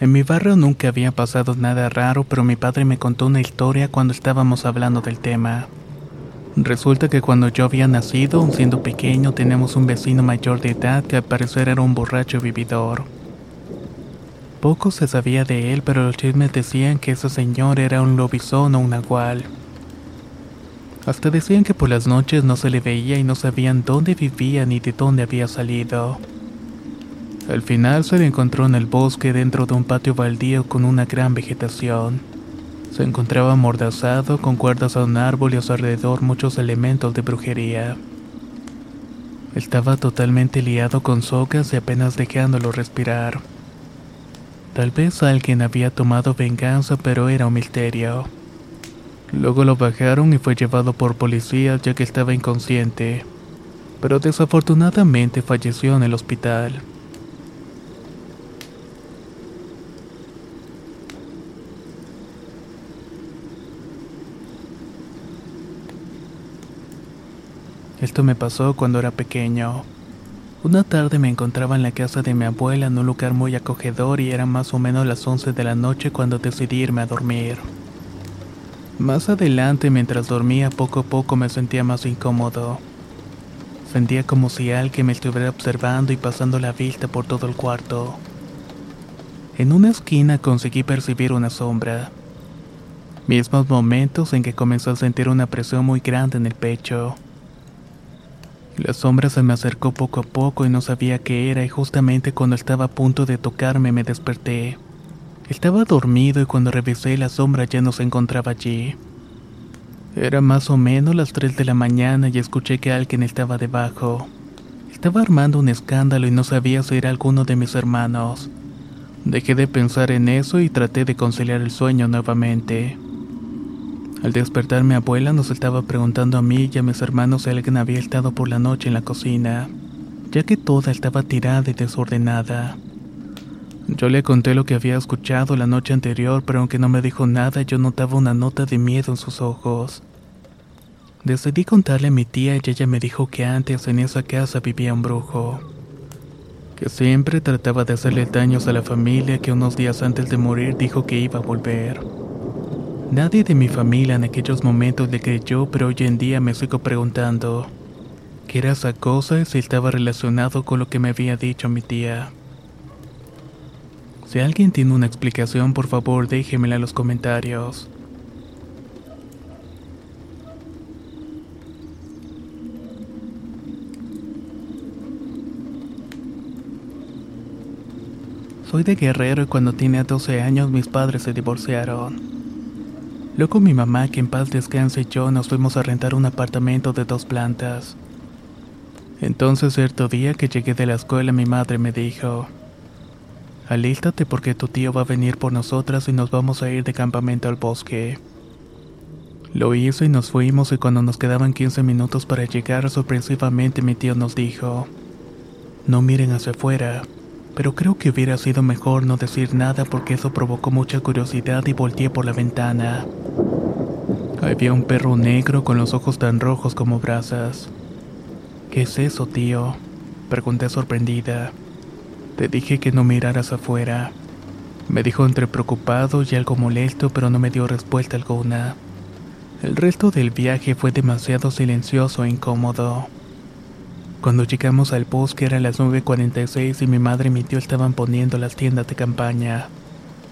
En mi barrio nunca había pasado nada raro, pero mi padre me contó una historia cuando estábamos hablando del tema. Resulta que cuando yo había nacido, siendo pequeño, teníamos un vecino mayor de edad que al parecer era un borracho vividor. Poco se sabía de él, pero los chismes decían que ese señor era un lobizón o un nahual. Hasta decían que por las noches no se le veía y no sabían dónde vivía ni de dónde había salido. Al final se le encontró en el bosque dentro de un patio baldío con una gran vegetación. Se encontraba amordazado con cuerdas a un árbol y a su alrededor muchos elementos de brujería. Estaba totalmente liado con sogas y apenas dejándolo respirar. Tal vez alguien había tomado venganza, pero era un misterio. Luego lo bajaron y fue llevado por policías ya que estaba inconsciente, pero desafortunadamente falleció en el hospital. Esto me pasó cuando era pequeño. Una tarde me encontraba en la casa de mi abuela en un lugar muy acogedor y eran más o menos las 11 de la noche cuando decidí irme a dormir. Más adelante, mientras dormía, poco a poco me sentía más incómodo. Sentía como si alguien me estuviera observando y pasando la vista por todo el cuarto. En una esquina conseguí percibir una sombra. Mismos momentos en que comenzó a sentir una presión muy grande en el pecho. La sombra se me acercó poco a poco y no sabía qué era y justamente cuando estaba a punto de tocarme me desperté. Estaba dormido y cuando revisé la sombra ya no se encontraba allí. Era más o menos las 3 de la mañana y escuché que alguien estaba debajo. Estaba armando un escándalo y no sabía si era alguno de mis hermanos. Dejé de pensar en eso y traté de conciliar el sueño nuevamente. Al despertar mi abuela nos estaba preguntando a mí y a mis hermanos si alguien había estado por la noche en la cocina, ya que toda estaba tirada y desordenada. Yo le conté lo que había escuchado la noche anterior, pero aunque no me dijo nada, yo notaba una nota de miedo en sus ojos. Decidí contarle a mi tía y ella me dijo que antes en esa casa vivía un brujo, que siempre trataba de hacerle daños a la familia que unos días antes de morir dijo que iba a volver. Nadie de mi familia en aquellos momentos le creyó, pero hoy en día me sigo preguntando qué era esa cosa y si estaba relacionado con lo que me había dicho mi tía. Si alguien tiene una explicación, por favor déjemela en los comentarios. Soy de Guerrero y cuando tenía 12 años mis padres se divorciaron. Luego mi mamá, que en paz descanse, y yo nos fuimos a rentar un apartamento de dos plantas. Entonces cierto día que llegué de la escuela mi madre me dijo, Alístate porque tu tío va a venir por nosotras y nos vamos a ir de campamento al bosque. Lo hizo y nos fuimos y cuando nos quedaban 15 minutos para llegar sorpresivamente mi tío nos dijo, No miren hacia afuera, pero creo que hubiera sido mejor no decir nada porque eso provocó mucha curiosidad y volteé por la ventana. Había un perro negro con los ojos tan rojos como brasas. ¿Qué es eso, tío? Pregunté sorprendida. Te dije que no miraras afuera. Me dijo entre preocupado y algo molesto, pero no me dio respuesta alguna. El resto del viaje fue demasiado silencioso e incómodo. Cuando llegamos al bosque eran las 9.46 y mi madre y mi tío estaban poniendo las tiendas de campaña.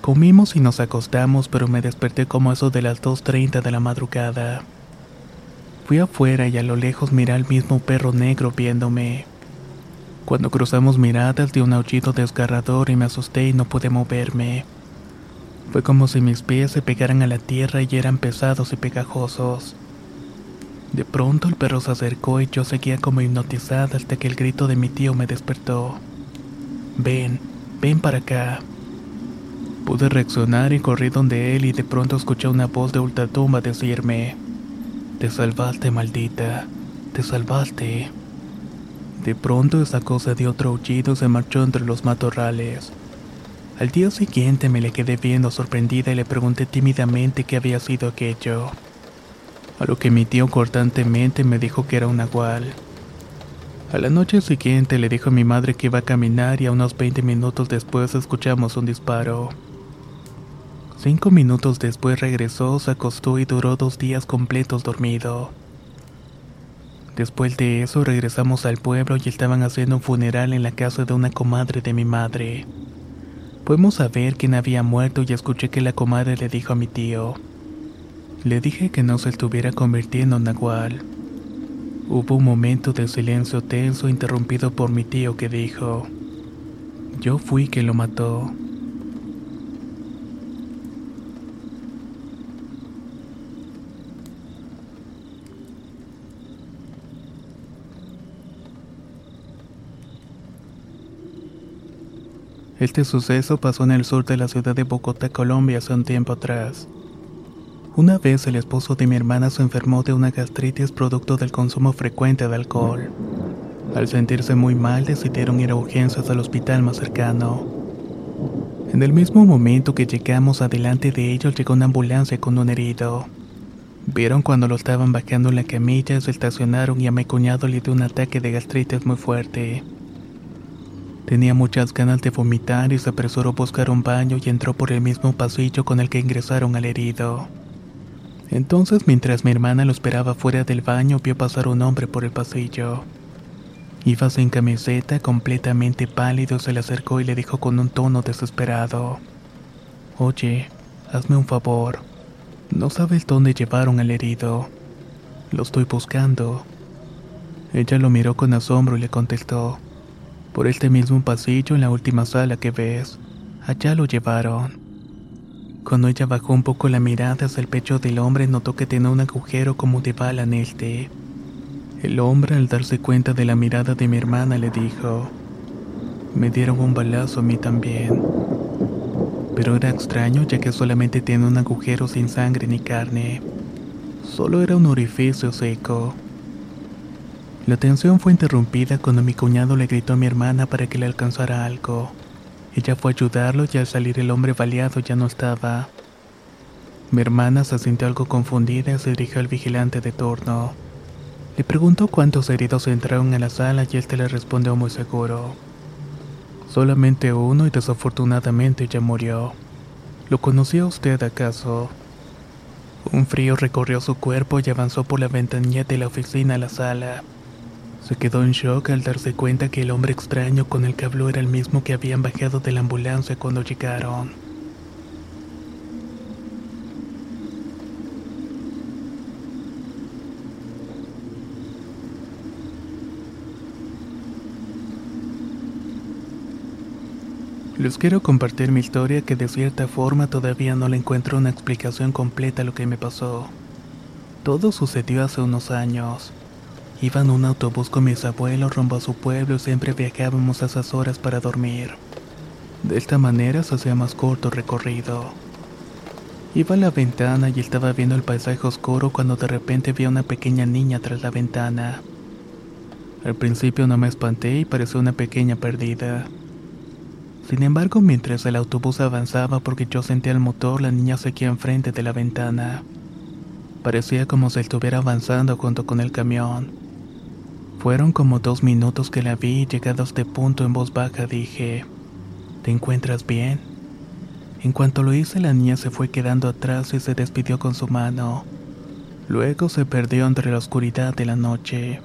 Comimos y nos acostamos, pero me desperté como eso de las 2.30 de la madrugada. Fui afuera y a lo lejos miré al mismo perro negro viéndome. Cuando cruzamos miradas dio un aullido desgarrador y me asusté y no pude moverme. Fue como si mis pies se pegaran a la tierra y eran pesados y pegajosos. De pronto el perro se acercó y yo seguía como hipnotizada hasta que el grito de mi tío me despertó. Ven, ven para acá. Pude reaccionar y corrí donde él y de pronto escuché una voz de ultratumba decirme, Te salvaste, maldita, te salvaste. De pronto esa cosa dio otro aullido y se marchó entre los matorrales. Al día siguiente me le quedé viendo sorprendida y le pregunté tímidamente qué había sido aquello. A lo que mi tío cortantemente me dijo que era un nahual. A la noche siguiente le dijo a mi madre que iba a caminar y a unos 20 minutos después escuchamos un disparo. Cinco minutos después regresó, se acostó y duró dos días completos dormido. Después de eso regresamos al pueblo y estaban haciendo un funeral en la casa de una comadre de mi madre. Fuimos a ver quién había muerto y escuché que la comadre le dijo a mi tío. Le dije que no se estuviera convirtiendo en nahual. Hubo un momento de silencio tenso interrumpido por mi tío que dijo, yo fui quien lo mató. Este suceso pasó en el sur de la ciudad de Bogotá, Colombia, hace un tiempo atrás. Una vez el esposo de mi hermana se enfermó de una gastritis producto del consumo frecuente de alcohol. Al sentirse muy mal decidieron ir a urgencias al hospital más cercano. En el mismo momento que llegamos adelante de ellos llegó una ambulancia con un herido. Vieron cuando lo estaban bajando en la camilla, se estacionaron y a mi cuñado le dio un ataque de gastritis muy fuerte. Tenía muchas ganas de vomitar y se apresuró a buscar un baño y entró por el mismo pasillo con el que ingresaron al herido. Entonces, mientras mi hermana lo esperaba fuera del baño, vio pasar un hombre por el pasillo. Iba sin camiseta, completamente pálido, se le acercó y le dijo con un tono desesperado: Oye, hazme un favor. No sabes dónde llevaron al herido. Lo estoy buscando. Ella lo miró con asombro y le contestó: por este mismo pasillo en la última sala que ves. Allá lo llevaron. Cuando ella bajó un poco la mirada hacia el pecho del hombre, notó que tenía un agujero como de bala en este. El hombre, al darse cuenta de la mirada de mi hermana, le dijo: Me dieron un balazo a mí también. Pero era extraño ya que solamente tiene un agujero sin sangre ni carne. Solo era un orificio seco. La tensión fue interrumpida cuando mi cuñado le gritó a mi hermana para que le alcanzara algo. Ella fue a ayudarlo y al salir el hombre baleado ya no estaba. Mi hermana se sintió algo confundida y se dirigió al vigilante de turno. Le preguntó cuántos heridos entraron en la sala y él le respondió muy seguro. Solamente uno y desafortunadamente ya murió. ¿Lo conocía usted acaso? Un frío recorrió su cuerpo y avanzó por la ventanilla de la oficina a la sala. Se quedó en shock al darse cuenta que el hombre extraño con el que habló era el mismo que habían bajado de la ambulancia cuando llegaron. Les quiero compartir mi historia que de cierta forma todavía no le encuentro una explicación completa a lo que me pasó. Todo sucedió hace unos años. Iba en un autobús con mis abuelos rumbo a su pueblo y siempre viajábamos a esas horas para dormir. De esta manera se hacía más corto el recorrido. Iba a la ventana y estaba viendo el paisaje oscuro cuando de repente vi a una pequeña niña tras la ventana. Al principio no me espanté y pareció una pequeña perdida. Sin embargo, mientras el autobús avanzaba porque yo sentía el motor, la niña seguía enfrente de la ventana. Parecía como si estuviera avanzando junto con el camión. Fueron como dos minutos que la vi y llegado a este punto en voz baja dije, ¿te encuentras bien? En cuanto lo hice la niña se fue quedando atrás y se despidió con su mano. Luego se perdió entre la oscuridad de la noche.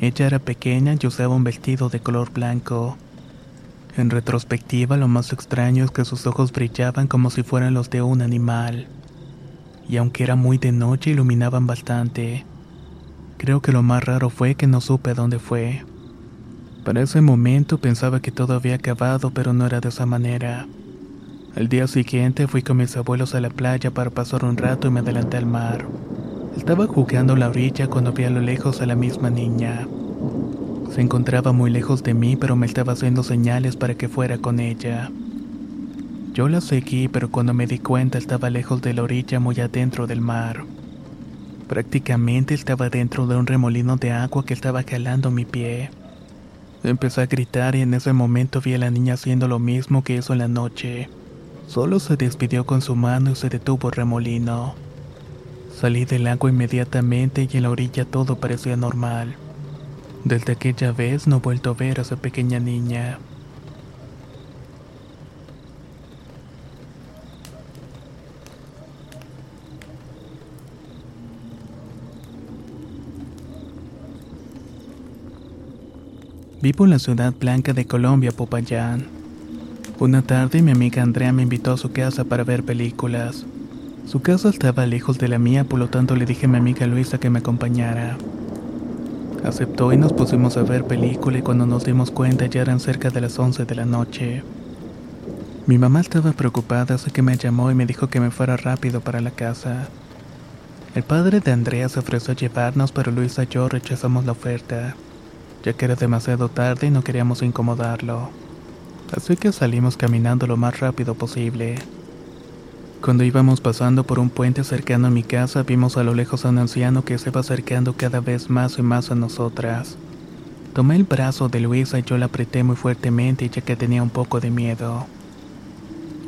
Ella era pequeña y usaba un vestido de color blanco. En retrospectiva lo más extraño es que sus ojos brillaban como si fueran los de un animal. Y aunque era muy de noche iluminaban bastante. Creo que lo más raro fue que no supe dónde fue. Para ese momento pensaba que todo había acabado, pero no era de esa manera. Al día siguiente fui con mis abuelos a la playa para pasar un rato y me adelanté al mar. Estaba jugando a la orilla cuando vi a lo lejos a la misma niña. Se encontraba muy lejos de mí, pero me estaba haciendo señales para que fuera con ella. Yo la seguí, pero cuando me di cuenta estaba lejos de la orilla, muy adentro del mar. Prácticamente estaba dentro de un remolino de agua que estaba jalando mi pie. Empecé a gritar y en ese momento vi a la niña haciendo lo mismo que hizo en la noche. Solo se despidió con su mano y se detuvo el remolino. Salí del agua inmediatamente y en la orilla todo parecía normal. Desde aquella vez no he vuelto a ver a esa pequeña niña. Vivo en la ciudad blanca de Colombia, Popayán. Una tarde mi amiga Andrea me invitó a su casa para ver películas. Su casa estaba lejos de la mía, por lo tanto le dije a mi amiga Luisa que me acompañara. Aceptó y nos pusimos a ver película y cuando nos dimos cuenta ya eran cerca de las 11 de la noche. Mi mamá estaba preocupada, así que me llamó y me dijo que me fuera rápido para la casa. El padre de Andrea se ofreció a llevarnos, pero Luisa y yo rechazamos la oferta ya que era demasiado tarde y no queríamos incomodarlo. Así que salimos caminando lo más rápido posible. Cuando íbamos pasando por un puente cercano a mi casa, vimos a lo lejos a un anciano que se va acercando cada vez más y más a nosotras. Tomé el brazo de Luisa y yo la apreté muy fuertemente ya que tenía un poco de miedo.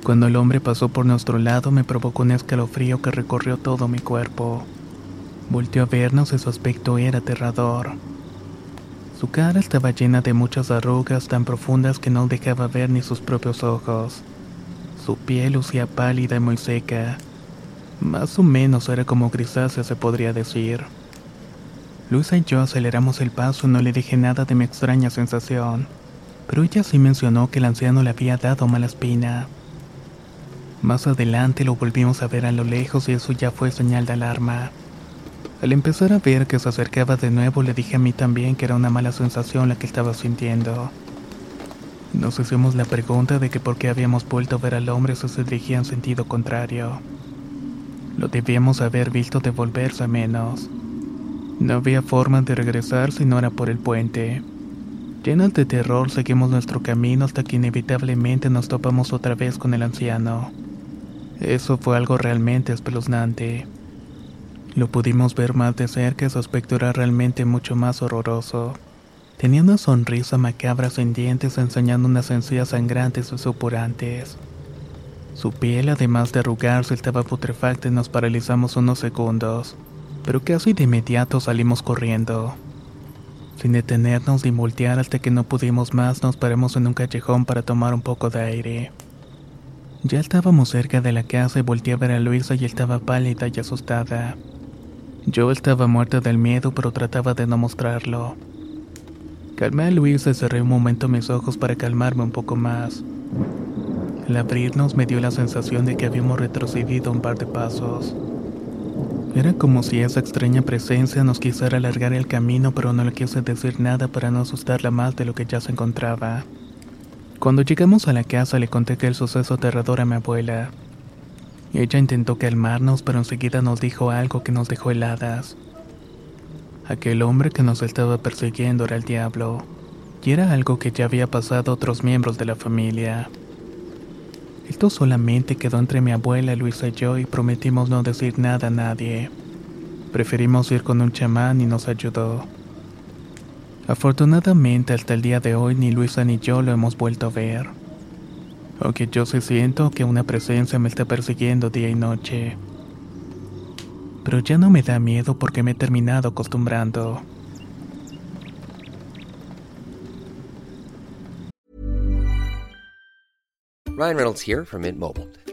Cuando el hombre pasó por nuestro lado me provocó un escalofrío que recorrió todo mi cuerpo. Volteó a vernos y su aspecto era aterrador. Su cara estaba llena de muchas arrugas tan profundas que no dejaba ver ni sus propios ojos. Su piel lucía pálida y muy seca. Más o menos era como grisácea se podría decir. Luisa y yo aceleramos el paso y no le dije nada de mi extraña sensación, pero ella sí mencionó que el anciano le había dado mala espina. Más adelante lo volvimos a ver a lo lejos y eso ya fue señal de alarma. Al empezar a ver que se acercaba de nuevo, le dije a mí también que era una mala sensación la que estaba sintiendo. Nos hicimos la pregunta de que por qué habíamos vuelto a ver al hombre si se dirigía en sentido contrario. Lo debíamos haber visto devolverse a menos. No había forma de regresar si no era por el puente. Llenos de terror, seguimos nuestro camino hasta que inevitablemente nos topamos otra vez con el anciano. Eso fue algo realmente espeluznante. Lo pudimos ver más de cerca y su aspecto era realmente mucho más horroroso. Tenía una sonrisa macabra sin dientes enseñando unas encías sangrantes y supurantes. Su piel, además de arrugarse, estaba putrefacta y nos paralizamos unos segundos, pero casi de inmediato salimos corriendo. Sin detenernos ni voltear hasta que no pudimos más, nos paramos en un callejón para tomar un poco de aire. Ya estábamos cerca de la casa y volteé a ver a Luisa y estaba pálida y asustada. Yo estaba muerta del miedo, pero trataba de no mostrarlo. Calmé a Luisa y cerré un momento mis ojos para calmarme un poco más. Al abrirnos me dio la sensación de que habíamos retrocedido un par de pasos. Era como si esa extraña presencia nos quisiera alargar el camino, pero no le quise decir nada para no asustarla más de lo que ya se encontraba. Cuando llegamos a la casa le conté que el suceso aterrador a mi abuela. Ella intentó calmarnos, pero enseguida nos dijo algo que nos dejó heladas. Aquel hombre que nos estaba persiguiendo era el diablo, y era algo que ya había pasado a otros miembros de la familia. Esto solamente quedó entre mi abuela, Luisa y yo y prometimos no decir nada a nadie. Preferimos ir con un chamán y nos ayudó. Afortunadamente hasta el día de hoy ni Luisa ni yo lo hemos vuelto a ver aunque yo sí siento que una presencia me está persiguiendo día y noche. Pero ya no me da miedo porque me he terminado acostumbrando. Ryan Reynolds here from Mint Mobile.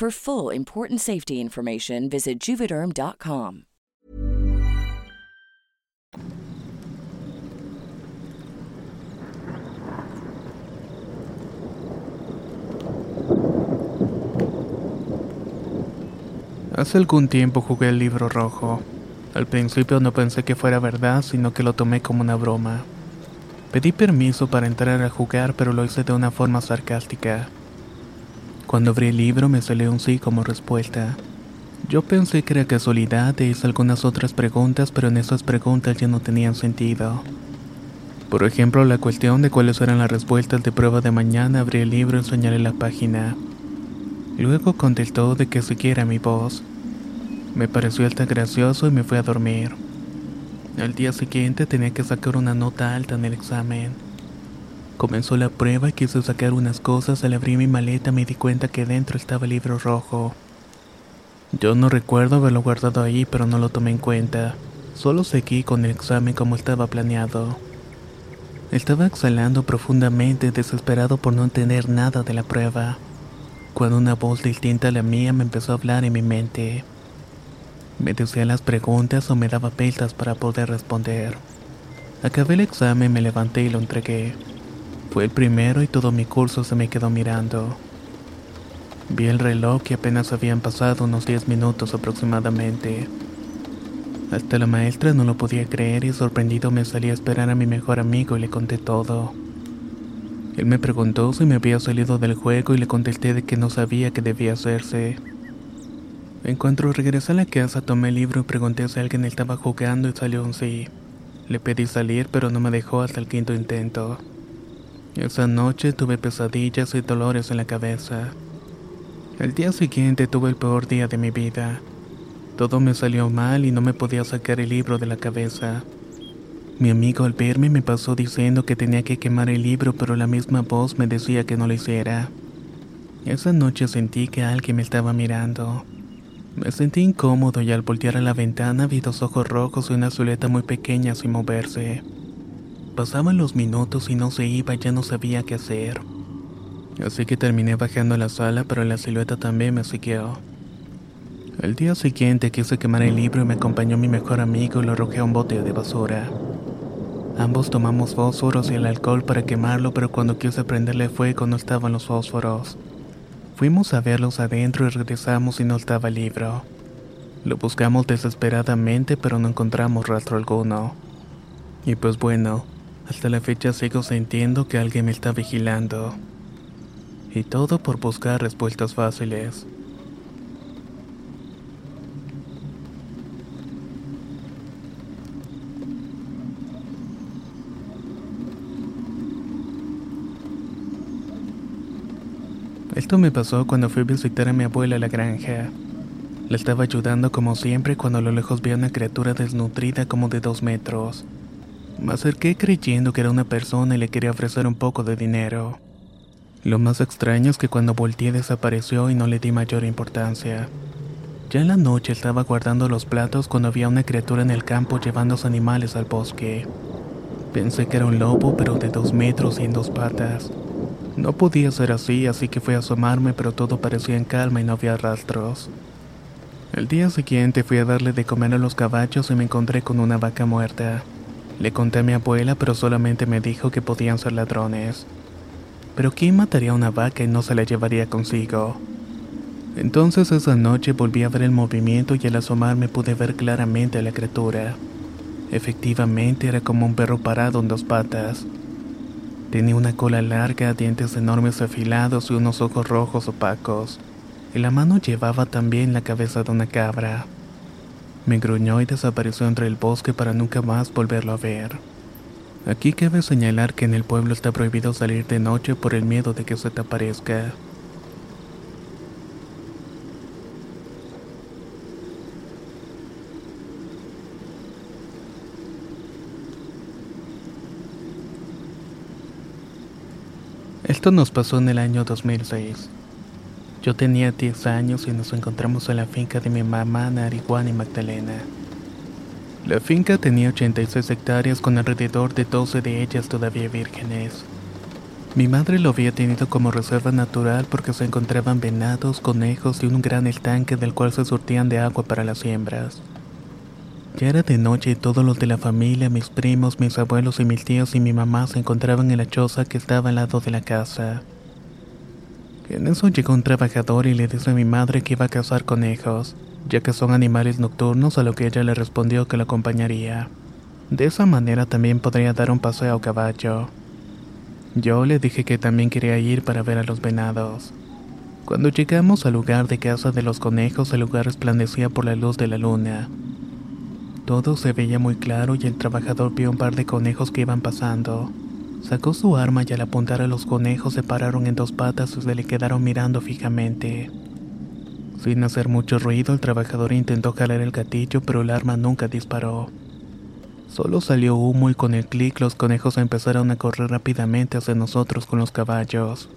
For full important safety information, visit juvederm.com. Hace algún tiempo jugué el libro rojo. Al principio no pensé que fuera verdad, sino que lo tomé como una broma. Pedí permiso para entrar a jugar, pero lo hice de una forma sarcástica. Cuando abrí el libro me salió un sí como respuesta. Yo pensé que era casualidad e hice algunas otras preguntas, pero en esas preguntas ya no tenían sentido. Por ejemplo, la cuestión de cuáles eran las respuestas de prueba de mañana, abrí el libro y señalé la página. Luego contestó de que siguiera mi voz. Me pareció hasta gracioso y me fui a dormir. Al día siguiente tenía que sacar una nota alta en el examen. Comenzó la prueba y quise sacar unas cosas. Al abrir mi maleta me di cuenta que dentro estaba el libro rojo. Yo no recuerdo haberlo guardado ahí, pero no lo tomé en cuenta. Solo seguí con el examen como estaba planeado. Estaba exhalando profundamente, desesperado por no entender nada de la prueba, cuando una voz distinta a la mía me empezó a hablar en mi mente. Me decía las preguntas o me daba pistas para poder responder. Acabé el examen, me levanté y lo entregué. Fue el primero y todo mi curso se me quedó mirando. Vi el reloj y apenas habían pasado unos 10 minutos aproximadamente. Hasta la maestra no lo podía creer y sorprendido me salí a esperar a mi mejor amigo y le conté todo. Él me preguntó si me había salido del juego y le contesté de que no sabía qué debía hacerse. En cuanto regresé a la casa tomé el libro y pregunté si alguien estaba jugando y salió un sí. Le pedí salir pero no me dejó hasta el quinto intento. Esa noche tuve pesadillas y dolores en la cabeza. El día siguiente tuve el peor día de mi vida. Todo me salió mal y no me podía sacar el libro de la cabeza. Mi amigo al verme me pasó diciendo que tenía que quemar el libro, pero la misma voz me decía que no lo hiciera. Esa noche sentí que alguien me estaba mirando. Me sentí incómodo y al voltear a la ventana vi dos ojos rojos y una silueta muy pequeña sin moverse. Pasaban los minutos y no se iba, ya no sabía qué hacer. Así que terminé bajando a la sala, pero la silueta también me siguió. El día siguiente quise quemar el libro y me acompañó mi mejor amigo y lo arrojé a un bote de basura. Ambos tomamos fósforos y el alcohol para quemarlo, pero cuando quise prenderle fuego no estaban los fósforos. Fuimos a verlos adentro y regresamos y no estaba el libro. Lo buscamos desesperadamente, pero no encontramos rastro alguno. Y pues bueno, hasta la fecha sigo sintiendo que alguien me está vigilando. Y todo por buscar respuestas fáciles. Esto me pasó cuando fui a visitar a mi abuela a la granja. La estaba ayudando como siempre cuando a lo lejos vi a una criatura desnutrida como de dos metros. Me acerqué creyendo que era una persona y le quería ofrecer un poco de dinero. Lo más extraño es que cuando volteé desapareció y no le di mayor importancia. Ya en la noche estaba guardando los platos cuando había una criatura en el campo llevando los animales al bosque. Pensé que era un lobo, pero de dos metros y en dos patas. No podía ser así, así que fui a asomarme, pero todo parecía en calma y no había rastros. El día siguiente fui a darle de comer a los caballos y me encontré con una vaca muerta. Le conté a mi abuela, pero solamente me dijo que podían ser ladrones. Pero ¿quién mataría a una vaca y no se la llevaría consigo? Entonces esa noche volví a ver el movimiento y al asomarme pude ver claramente a la criatura. Efectivamente era como un perro parado en dos patas. Tenía una cola larga, dientes enormes afilados y unos ojos rojos opacos. En la mano llevaba también la cabeza de una cabra. Me gruñó y desapareció entre el bosque para nunca más volverlo a ver. Aquí cabe señalar que en el pueblo está prohibido salir de noche por el miedo de que se te aparezca. Esto nos pasó en el año 2006. Yo tenía 10 años y nos encontramos en la finca de mi mamá, Nariguana y Magdalena. La finca tenía 86 hectáreas con alrededor de 12 de ellas todavía vírgenes. Mi madre lo había tenido como reserva natural porque se encontraban venados, conejos y un gran estanque del cual se surtían de agua para las siembras. Ya era de noche y todos los de la familia, mis primos, mis abuelos y mis tíos y mi mamá se encontraban en la choza que estaba al lado de la casa. En eso llegó un trabajador y le dice a mi madre que iba a cazar conejos, ya que son animales nocturnos, a lo que ella le respondió que lo acompañaría. De esa manera también podría dar un paseo a caballo. Yo le dije que también quería ir para ver a los venados. Cuando llegamos al lugar de casa de los conejos, el lugar resplandecía por la luz de la luna. Todo se veía muy claro y el trabajador vio un par de conejos que iban pasando. Sacó su arma y al apuntar a los conejos se pararon en dos patas y se le quedaron mirando fijamente. Sin hacer mucho ruido, el trabajador intentó jalar el gatillo, pero el arma nunca disparó. Solo salió humo y con el clic los conejos empezaron a correr rápidamente hacia nosotros con los caballos.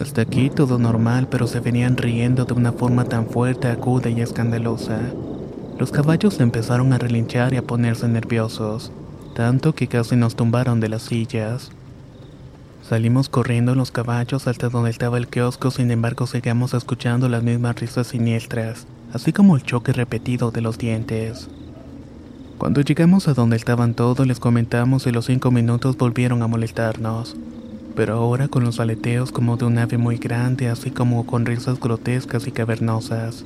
Hasta aquí todo normal, pero se venían riendo de una forma tan fuerte, aguda y escandalosa. Los caballos empezaron a relinchar y a ponerse nerviosos, tanto que casi nos tumbaron de las sillas. Salimos corriendo los caballos hasta donde estaba el kiosco, sin embargo seguimos escuchando las mismas risas siniestras, así como el choque repetido de los dientes. Cuando llegamos a donde estaban todos les comentamos y los cinco minutos volvieron a molestarnos, pero ahora con los aleteos como de un ave muy grande, así como con risas grotescas y cavernosas.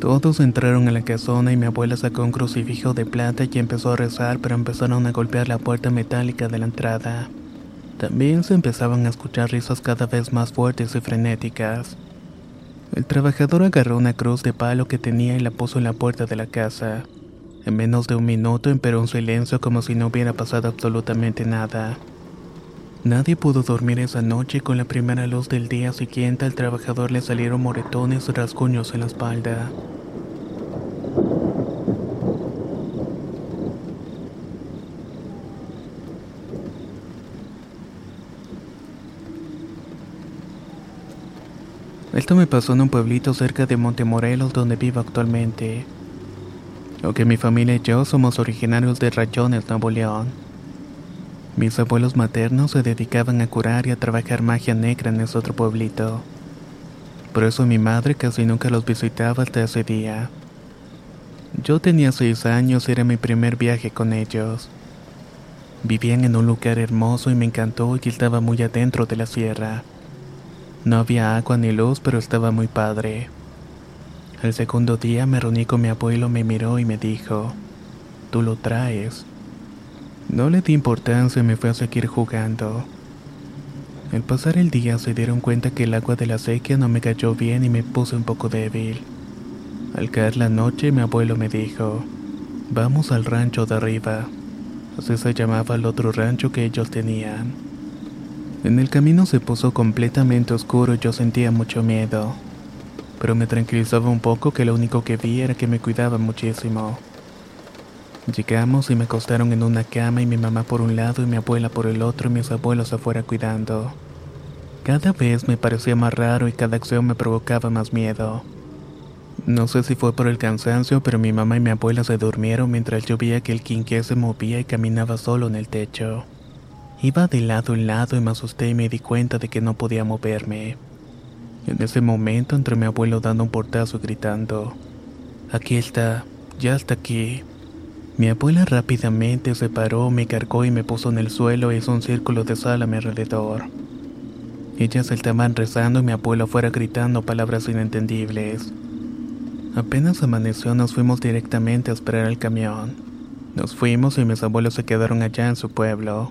Todos entraron en la casona y mi abuela sacó un crucifijo de plata y empezó a rezar, pero empezaron a golpear la puerta metálica de la entrada. También se empezaban a escuchar risas cada vez más fuertes y frenéticas. El trabajador agarró una cruz de palo que tenía y la puso en la puerta de la casa. En menos de un minuto emperó un silencio como si no hubiera pasado absolutamente nada. Nadie pudo dormir esa noche y con la primera luz del día siguiente al trabajador le salieron moretones y rasguños en la espalda. Esto me pasó en un pueblito cerca de Montemorelos donde vivo actualmente. Aunque mi familia y yo somos originarios de Rayones, Nuevo León. Mis abuelos maternos se dedicaban a curar y a trabajar magia negra en ese otro pueblito. Por eso mi madre casi nunca los visitaba hasta ese día. Yo tenía seis años y era mi primer viaje con ellos. Vivían en un lugar hermoso y me encantó y estaba muy adentro de la sierra. No había agua ni luz, pero estaba muy padre. El segundo día me reuní con mi abuelo, me miró y me dijo, tú lo traes. No le di importancia y me fui a seguir jugando. Al pasar el día se dieron cuenta que el agua de la sequía no me cayó bien y me puse un poco débil. Al caer la noche mi abuelo me dijo, vamos al rancho de arriba. Así se llamaba el otro rancho que ellos tenían. En el camino se puso completamente oscuro y yo sentía mucho miedo. Pero me tranquilizaba un poco que lo único que vi era que me cuidaba muchísimo. Llegamos y me acostaron en una cama y mi mamá por un lado y mi abuela por el otro y mis abuelos afuera cuidando. Cada vez me parecía más raro y cada acción me provocaba más miedo. No sé si fue por el cansancio, pero mi mamá y mi abuela se durmieron mientras yo veía que el quinqué se movía y caminaba solo en el techo. Iba de lado en lado y me asusté y me di cuenta de que no podía moverme. En ese momento entré mi abuelo dando un portazo y gritando, Aquí está, ya está aquí. Mi abuela rápidamente se paró, me cargó y me puso en el suelo e hizo un círculo de sal a mi alrededor. Ellas estaban rezando y mi abuelo fuera gritando palabras inentendibles. Apenas amaneció nos fuimos directamente a esperar el camión. Nos fuimos y mis abuelos se quedaron allá en su pueblo.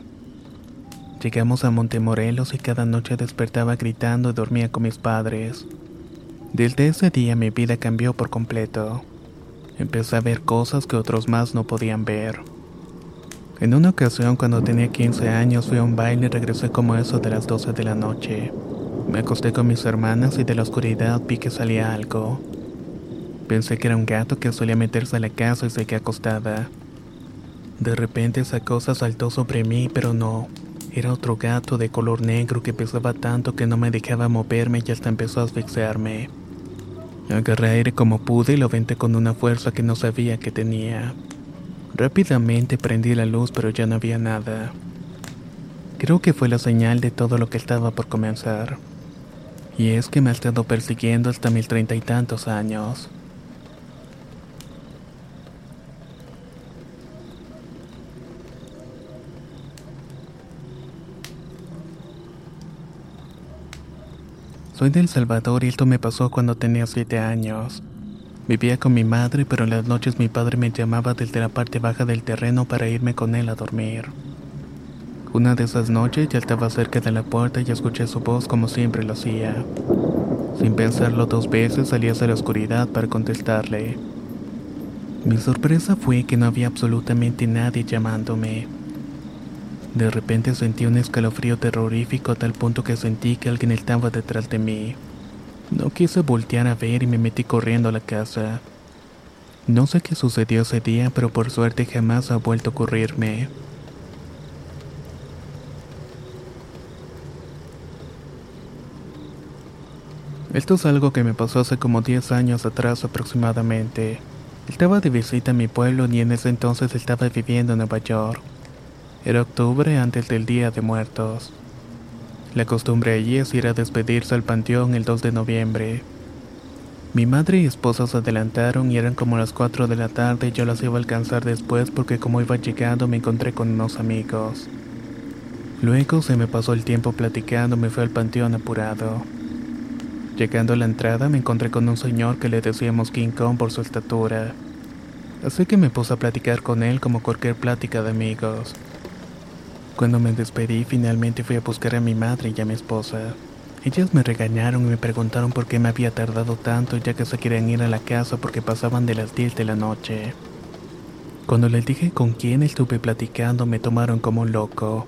Llegamos a Montemorelos y cada noche despertaba gritando y dormía con mis padres. Desde ese día mi vida cambió por completo. Empecé a ver cosas que otros más no podían ver. En una ocasión cuando tenía 15 años fui a un baile y regresé como eso de las 12 de la noche. Me acosté con mis hermanas y de la oscuridad vi que salía algo. Pensé que era un gato que solía meterse a la casa y se quedé acostada. De repente esa cosa saltó sobre mí, pero no. Era otro gato de color negro que pesaba tanto que no me dejaba moverme y hasta empezó a asfixiarme. Agarré aire como pude y lo venté con una fuerza que no sabía que tenía. Rápidamente prendí la luz, pero ya no había nada. Creo que fue la señal de todo lo que estaba por comenzar. Y es que me ha estado persiguiendo hasta mis treinta y tantos años. Soy de Salvador y esto me pasó cuando tenía 7 años. Vivía con mi madre, pero en las noches mi padre me llamaba desde la parte baja del terreno para irme con él a dormir. Una de esas noches ya estaba cerca de la puerta y escuché su voz como siempre lo hacía. Sin pensarlo dos veces salí hacia la oscuridad para contestarle. Mi sorpresa fue que no había absolutamente nadie llamándome. De repente sentí un escalofrío terrorífico a tal punto que sentí que alguien estaba detrás de mí. No quise voltear a ver y me metí corriendo a la casa. No sé qué sucedió ese día, pero por suerte jamás ha vuelto a ocurrirme. Esto es algo que me pasó hace como 10 años atrás aproximadamente. Estaba de visita en mi pueblo y en ese entonces estaba viviendo en Nueva York. Era octubre antes del Día de Muertos. La costumbre allí es ir a despedirse al panteón el 2 de noviembre. Mi madre y esposa se adelantaron y eran como las 4 de la tarde y yo las iba a alcanzar después porque como iba llegando me encontré con unos amigos. Luego se me pasó el tiempo platicando me fui al panteón apurado. Llegando a la entrada me encontré con un señor que le decíamos King Kong por su estatura. Así que me puse a platicar con él como cualquier plática de amigos. Cuando me despedí, finalmente fui a buscar a mi madre y a mi esposa. Ellas me regañaron y me preguntaron por qué me había tardado tanto ya que se querían ir a la casa porque pasaban de las 10 de la noche. Cuando les dije con quién estuve platicando me tomaron como un loco,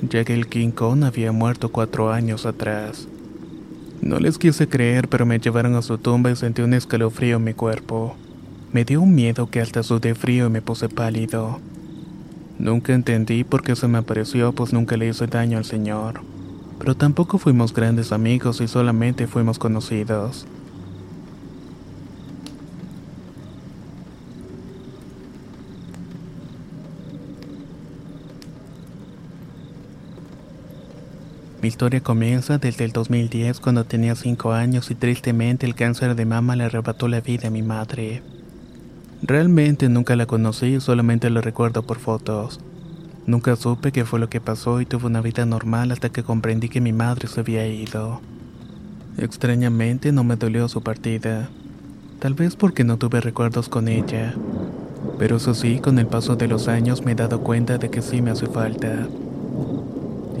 ya que el King Kong había muerto cuatro años atrás. No les quise creer, pero me llevaron a su tumba y sentí un escalofrío en mi cuerpo. Me dio un miedo que hasta sudé frío y me puse pálido. Nunca entendí por qué se me apareció, pues nunca le hice daño al Señor. Pero tampoco fuimos grandes amigos y solamente fuimos conocidos. Mi historia comienza desde el 2010 cuando tenía 5 años y tristemente el cáncer de mama le arrebató la vida a mi madre. Realmente nunca la conocí, solamente la recuerdo por fotos. Nunca supe qué fue lo que pasó y tuve una vida normal hasta que comprendí que mi madre se había ido. Extrañamente no me dolió su partida, tal vez porque no tuve recuerdos con ella. Pero eso sí, con el paso de los años me he dado cuenta de que sí me hace falta.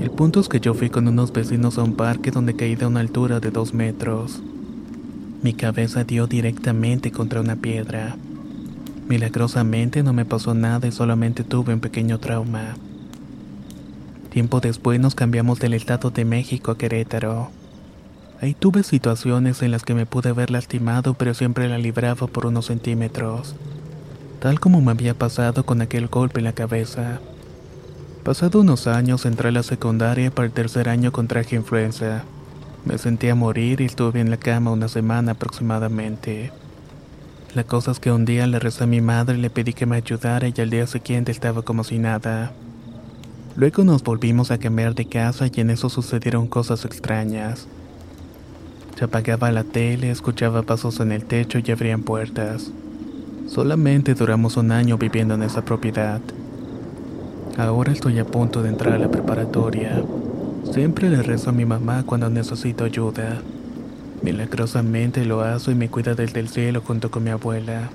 El punto es que yo fui con unos vecinos a un parque donde caí de una altura de dos metros. Mi cabeza dio directamente contra una piedra. Milagrosamente no me pasó nada y solamente tuve un pequeño trauma. Tiempo después nos cambiamos del Estado de México a Querétaro. Ahí tuve situaciones en las que me pude haber lastimado pero siempre la libraba por unos centímetros, tal como me había pasado con aquel golpe en la cabeza. Pasado unos años entré a la secundaria para el tercer año contraje influenza. Me sentía morir y estuve en la cama una semana aproximadamente. La cosa es que un día le rezé a mi madre y le pedí que me ayudara y al día siguiente estaba como si nada. Luego nos volvimos a cambiar de casa y en eso sucedieron cosas extrañas. Se apagaba la tele, escuchaba pasos en el techo y abrían puertas. Solamente duramos un año viviendo en esa propiedad. Ahora estoy a punto de entrar a la preparatoria. Siempre le rezo a mi mamá cuando necesito ayuda. Milagrosamente lo hago y me cuida desde el cielo junto con mi abuela.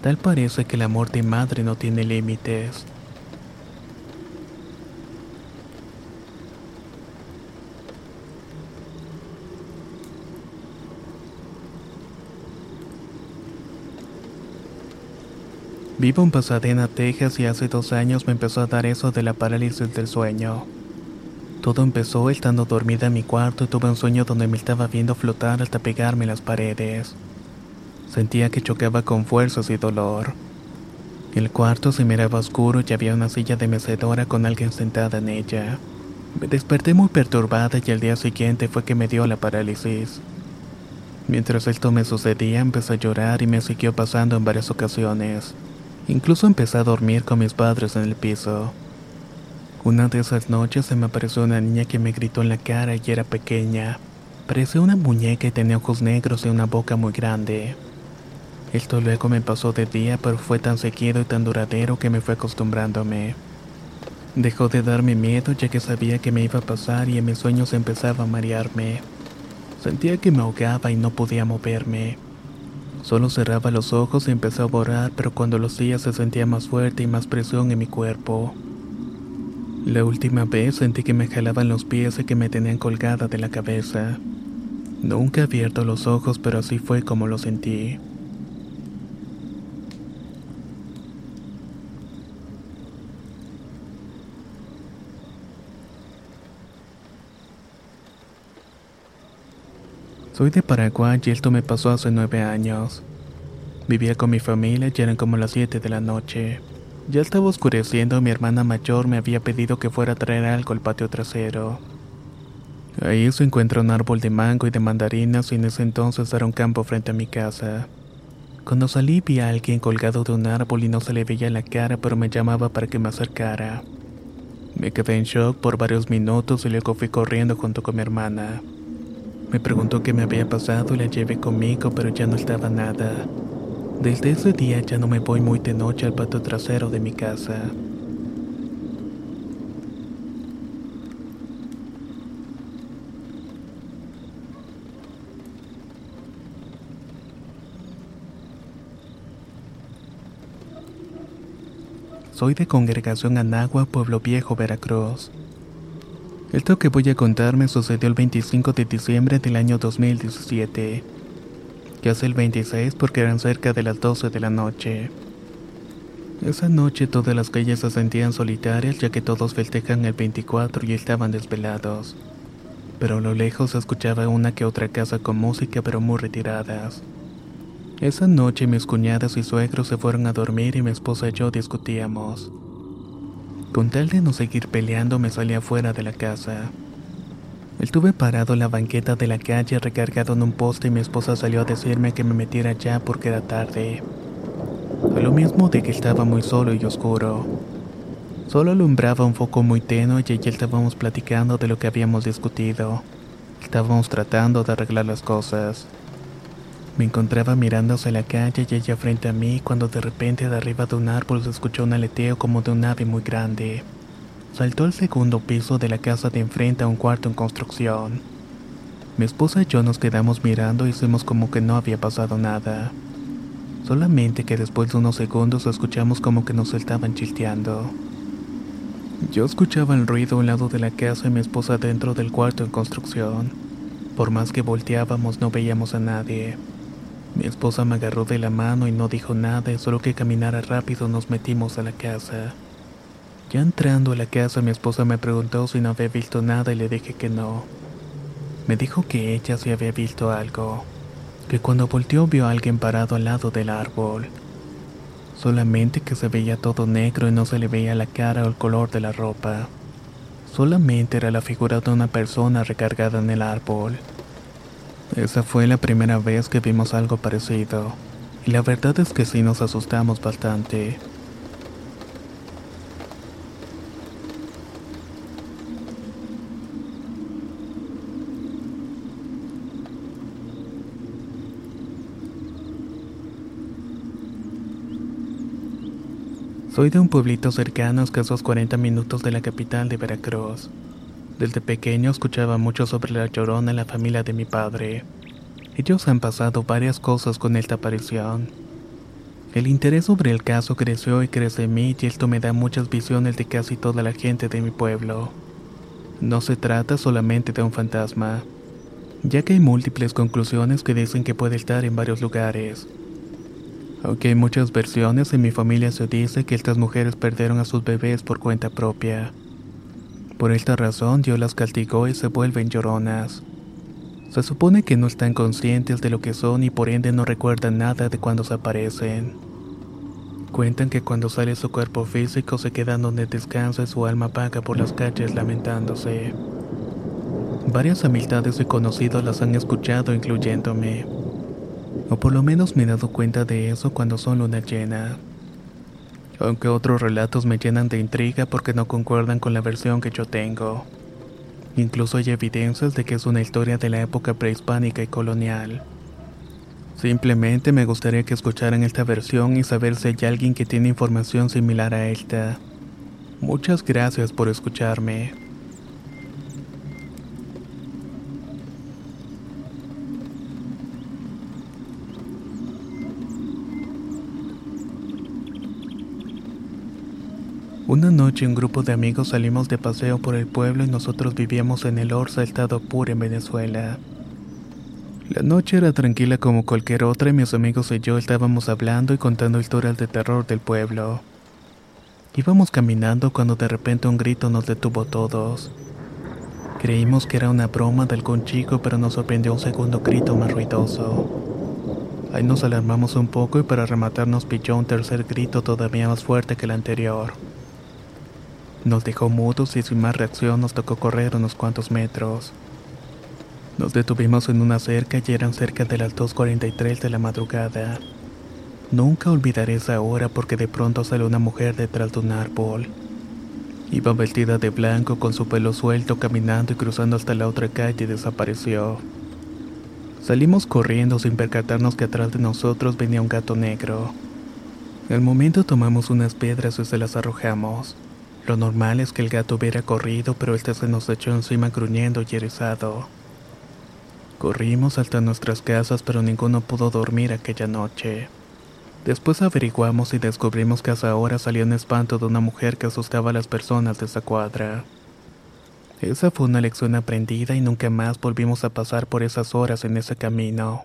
Tal parece que el amor de madre no tiene límites. Vivo en Pasadena, Texas y hace dos años me empezó a dar eso de la parálisis del sueño. Todo empezó estando dormida en mi cuarto y tuve un sueño donde me estaba viendo flotar hasta pegarme las paredes. Sentía que chocaba con fuerzas y dolor. El cuarto se miraba oscuro y había una silla de mecedora con alguien sentada en ella. Me desperté muy perturbada y al día siguiente fue que me dio la parálisis. Mientras esto me sucedía, empecé a llorar y me siguió pasando en varias ocasiones. Incluso empecé a dormir con mis padres en el piso. Una de esas noches se me apareció una niña que me gritó en la cara y era pequeña. Parecía una muñeca y tenía ojos negros y una boca muy grande. Esto luego me pasó de día, pero fue tan seguido y tan duradero que me fue acostumbrándome. Dejó de darme miedo ya que sabía que me iba a pasar y en mis sueños empezaba a marearme. Sentía que me ahogaba y no podía moverme. Solo cerraba los ojos y empezó a borrar, pero cuando lo hacía se sentía más fuerte y más presión en mi cuerpo. La última vez sentí que me jalaban los pies y que me tenían colgada de la cabeza. Nunca he abierto los ojos, pero así fue como lo sentí. Soy de Paraguay y esto me pasó hace nueve años. Vivía con mi familia y eran como las siete de la noche. Ya estaba oscureciendo mi hermana mayor me había pedido que fuera a traer algo al patio trasero. Ahí se encuentra un árbol de mango y de mandarinas y en ese entonces era un campo frente a mi casa. Cuando salí vi a alguien colgado de un árbol y no se le veía la cara pero me llamaba para que me acercara. Me quedé en shock por varios minutos y luego fui corriendo junto con mi hermana. Me preguntó qué me había pasado y la llevé conmigo, pero ya no estaba nada. Desde ese día ya no me voy muy de noche al patio trasero de mi casa. Soy de Congregación Anagua, Pueblo Viejo, Veracruz. Esto que voy a contar me sucedió el 25 de diciembre del año 2017. Casi el 26 porque eran cerca de las 12 de la noche. Esa noche todas las calles se sentían solitarias ya que todos festejan el 24 y estaban desvelados. Pero a lo lejos se escuchaba una que otra casa con música pero muy retiradas. Esa noche mis cuñadas y suegros se fueron a dormir y mi esposa y yo discutíamos. Con tal de no seguir peleando me salí afuera de la casa. Estuve parado en la banqueta de la calle recargado en un poste y mi esposa salió a decirme que me metiera ya porque era tarde. Fue lo mismo de que estaba muy solo y oscuro. Solo alumbraba un foco muy tenue y allí estábamos platicando de lo que habíamos discutido. Estábamos tratando de arreglar las cosas. Me encontraba mirando hacia la calle y ella frente a mí cuando de repente de arriba de un árbol se escuchó un aleteo como de un ave muy grande. Saltó al segundo piso de la casa de enfrente a un cuarto en construcción. Mi esposa y yo nos quedamos mirando y hicimos como que no había pasado nada. Solamente que después de unos segundos escuchamos como que nos estaban chilteando. Yo escuchaba el ruido a un lado de la casa y mi esposa dentro del cuarto en construcción. Por más que volteábamos no veíamos a nadie. Mi esposa me agarró de la mano y no dijo nada, solo que caminara rápido nos metimos a la casa. Ya entrando a la casa mi esposa me preguntó si no había visto nada y le dije que no. Me dijo que ella sí había visto algo, que cuando volteó vio a alguien parado al lado del árbol. Solamente que se veía todo negro y no se le veía la cara o el color de la ropa. Solamente era la figura de una persona recargada en el árbol. Esa fue la primera vez que vimos algo parecido, Y la verdad es que sí nos asustamos bastante. Soy de un pueblito cercano a escasos 40 minutos de la capital de Veracruz. Desde pequeño escuchaba mucho sobre la llorona en la familia de mi padre. Ellos han pasado varias cosas con esta aparición. El interés sobre el caso creció y crece en mí y esto me da muchas visiones de casi toda la gente de mi pueblo. No se trata solamente de un fantasma, ya que hay múltiples conclusiones que dicen que puede estar en varios lugares. Aunque hay muchas versiones, en mi familia se dice que estas mujeres perdieron a sus bebés por cuenta propia. Por esta razón Dios las castigó y se vuelven lloronas. Se supone que no están conscientes de lo que son y por ende no recuerdan nada de cuando se aparecen. Cuentan que cuando sale su cuerpo físico se quedan donde descansa y su alma vaga por las calles lamentándose. Varias amistades y conocidos las han escuchado incluyéndome. O por lo menos me he dado cuenta de eso cuando son luna llena. Aunque otros relatos me llenan de intriga porque no concuerdan con la versión que yo tengo. Incluso hay evidencias de que es una historia de la época prehispánica y colonial. Simplemente me gustaría que escucharan esta versión y saber si hay alguien que tiene información similar a esta. Muchas gracias por escucharme. Una noche un grupo de amigos salimos de paseo por el pueblo y nosotros vivíamos en el Orza, estado Apure, en Venezuela. La noche era tranquila como cualquier otra y mis amigos y yo estábamos hablando y contando historias de terror del pueblo. Íbamos caminando cuando de repente un grito nos detuvo todos. Creímos que era una broma de algún chico, pero nos sorprendió un segundo grito más ruidoso. Ahí nos alarmamos un poco y para rematar nos pilló un tercer grito todavía más fuerte que el anterior. Nos dejó mudos y sin más reacción nos tocó correr unos cuantos metros. Nos detuvimos en una cerca y eran cerca de las 2.43 de la madrugada. Nunca olvidaré esa hora porque de pronto salió una mujer detrás de un árbol. Iba vestida de blanco con su pelo suelto caminando y cruzando hasta la otra calle y desapareció. Salimos corriendo sin percatarnos que atrás de nosotros venía un gato negro. Al momento tomamos unas piedras y se las arrojamos. Lo normal es que el gato hubiera corrido, pero este se nos echó encima gruñendo y erizado. Corrimos hasta nuestras casas, pero ninguno pudo dormir aquella noche. Después averiguamos y descubrimos que a esa hora salió un espanto de una mujer que asustaba a las personas de esa cuadra. Esa fue una lección aprendida y nunca más volvimos a pasar por esas horas en ese camino.